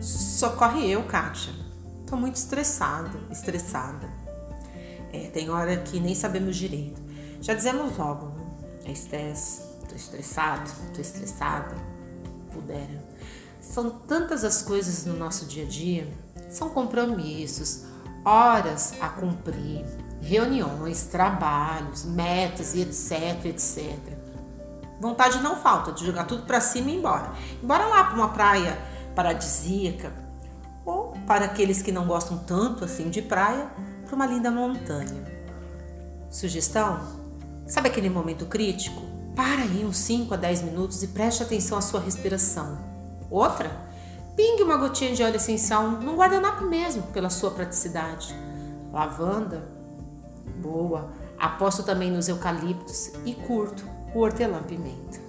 Socorre eu, Kátia. Tô muito estressada, estressada. É, tem hora que nem sabemos direito. Já dizemos logo, né? É estresse, tô estressado, tô estressada. Pudera. São tantas as coisas no nosso dia a dia, são compromissos, horas a cumprir, reuniões, trabalhos, metas e etc, etc. Vontade não falta de jogar tudo para cima e ir embora. Embora lá para uma praia paradisíaca ou para aqueles que não gostam tanto assim de praia, para uma linda montanha. Sugestão? Sabe aquele momento crítico? Para aí uns 5 a 10 minutos e preste atenção à sua respiração. Outra? Pingue uma gotinha de óleo essencial num guardanapo mesmo, pela sua praticidade. Lavanda? Boa. Aposto também nos eucaliptos e curto o hortelã-pimenta.